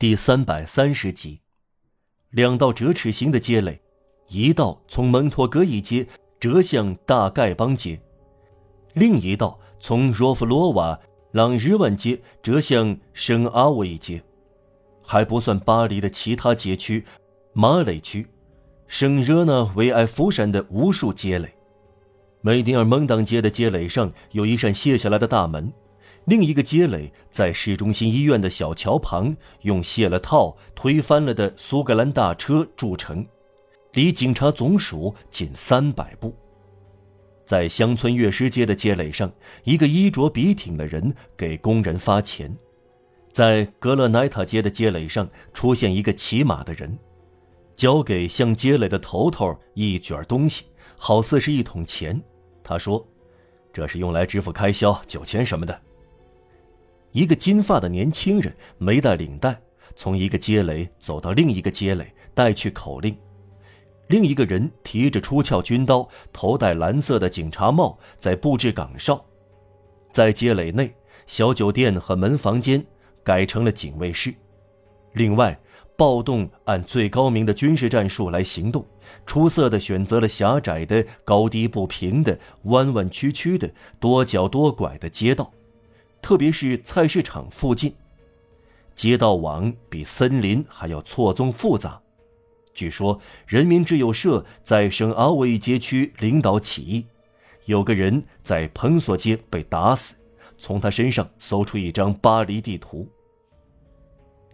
第三百三十集，两道折尺形的街垒，一道从蒙托格一街折向大丐帮街，另一道从若夫罗瓦朗日万街折向圣阿维街，还不算巴黎的其他街区，马累区、圣热那维埃夫山的无数街垒。梅迪尔蒙当街的街垒上有一扇卸下来的大门。另一个街垒在市中心医院的小桥旁，用卸了套、推翻了的苏格兰大车筑成，离警察总署仅三百步。在乡村乐师街的街垒上，一个衣着笔挺的人给工人发钱；在格勒奈塔街的街垒上，出现一个骑马的人，交给向街垒的头头一卷东西，好似是一桶钱。他说：“这是用来支付开销、酒钱什么的。”一个金发的年轻人没带领带，从一个街垒走到另一个街垒，带去口令。另一个人提着出鞘军刀，头戴蓝色的警察帽，在布置岗哨。在街垒内，小酒店和门房间改成了警卫室。另外，暴动按最高明的军事战术来行动，出色的选择了狭窄的、高低不平的、弯弯曲曲的、多角多拐的街道。特别是菜市场附近，街道网比森林还要错综复杂。据说人民之友社在圣阿维街区领导起义，有个人在彭索街被打死，从他身上搜出一张巴黎地图。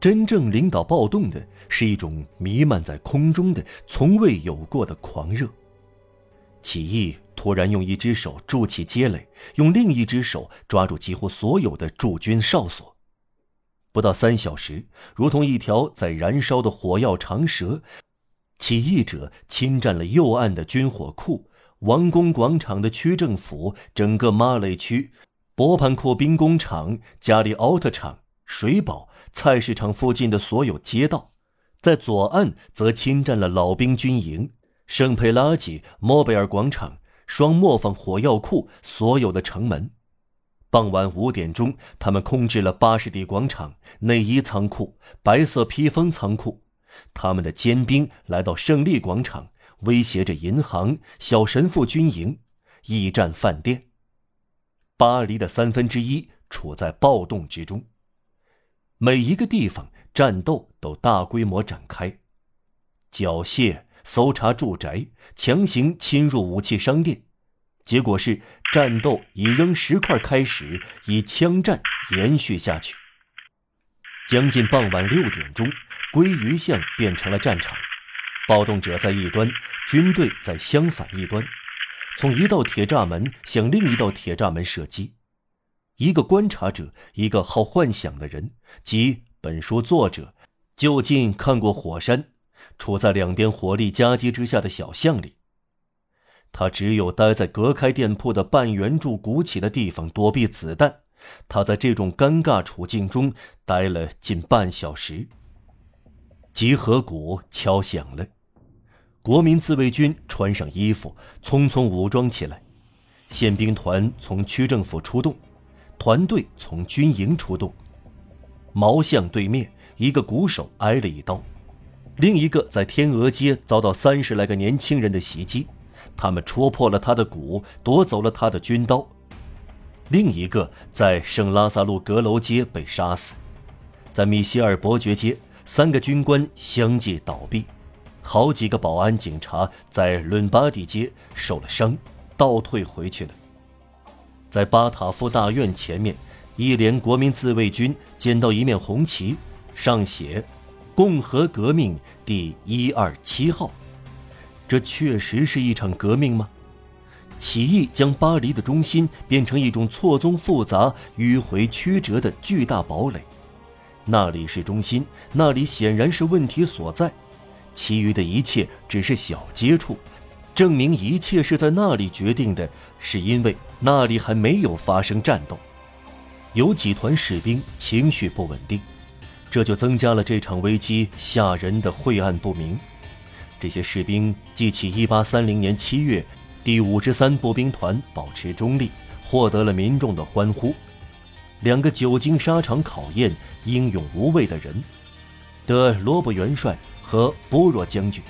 真正领导暴动的是一种弥漫在空中的、从未有过的狂热。起义。突然用一只手筑起街垒，用另一只手抓住几乎所有的驻军哨所。不到三小时，如同一条在燃烧的火药长蛇，起义者侵占了右岸的军火库、王宫广场的区政府、整个马累区、博潘库兵工厂、加里奥特厂、水堡、菜市场附近的所有街道；在左岸则侵占了老兵军营、圣佩拉吉、莫贝尔广场。双磨坊火药库所有的城门，傍晚五点钟，他们控制了巴士底广场、内衣仓库、白色披风仓库。他们的尖兵来到胜利广场，威胁着银行、小神父军营、驿站饭店。巴黎的三分之一处在暴动之中，每一个地方战斗都大规模展开，缴械。搜查住宅，强行侵入武器商店，结果是战斗以扔石块开始，以枪战延续下去。将近傍晚六点钟，鲑鱼巷变成了战场，暴动者在一端，军队在相反一端，从一道铁栅门向另一道铁栅门射击。一个观察者，一个好幻想的人，即本书作者，就近看过火山。处在两边火力夹击之下的小巷里，他只有待在隔开店铺的半圆柱鼓起的地方躲避子弹。他在这种尴尬处境中待了近半小时。集合鼓敲响了，国民自卫军穿上衣服，匆匆武装起来。宪兵团从区政府出动，团队从军营出动。毛巷对面，一个鼓手挨了一刀。另一个在天鹅街遭到三十来个年轻人的袭击，他们戳破了他的鼓，夺走了他的军刀。另一个在圣拉萨路阁楼街被杀死，在米歇尔伯爵街，三个军官相继倒闭，好几个保安警察在伦巴第街受了伤，倒退回去了。在巴塔夫大院前面，一连国民自卫军捡到一面红旗，上写。共和革命第一二七号，这确实是一场革命吗？起义将巴黎的中心变成一种错综复杂、迂回曲折的巨大堡垒，那里是中心，那里显然是问题所在，其余的一切只是小接触，证明一切是在那里决定的，是因为那里还没有发生战斗。有几团士兵情绪不稳定。这就增加了这场危机吓人的晦暗不明。这些士兵记起1830年7月，第五十三步兵团保持中立，获得了民众的欢呼。两个久经沙场考验、英勇无畏的人，的罗伯元帅和波若将军，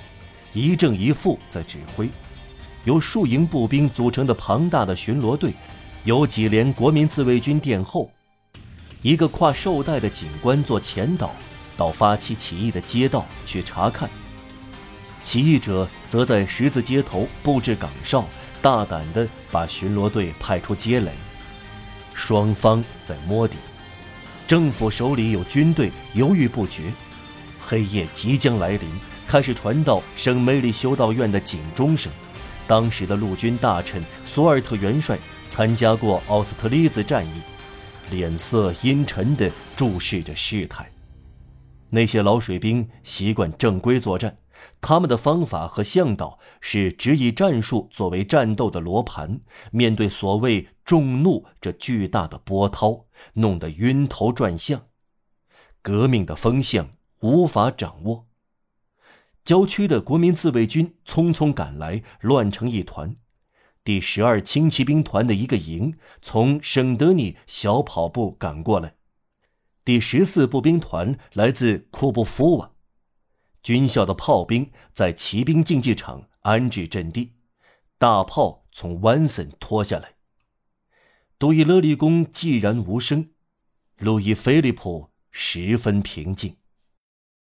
一正一负在指挥。由数营步兵组成的庞大的巡逻队，由几连国民自卫军殿后，一个挎绶带的警官做前导，到发起起义的街道去查看。起义者则在十字街头布置岗哨，大胆地把巡逻队派出街垒。双方在摸底，政府手里有军队，犹豫不决。黑夜即将来临，开始传到圣梅里修道院的警钟声。当时的陆军大臣索尔特元帅参加过奥斯特利兹战役，脸色阴沉地注视着事态。那些老水兵习惯正规作战，他们的方法和向导是只以战术作为战斗的罗盘。面对所谓众怒这巨大的波涛，弄得晕头转向，革命的风向无法掌握。郊区的国民自卫军匆匆赶来，乱成一团。第十二轻骑兵团的一个营从圣德尼小跑步赶过来，第十四步兵团来自库布夫瓦。军校的炮兵在骑兵竞技场安置阵地，大炮从湾森拖下来。杜伊勒利宫寂然无声，路易菲利普十分平静。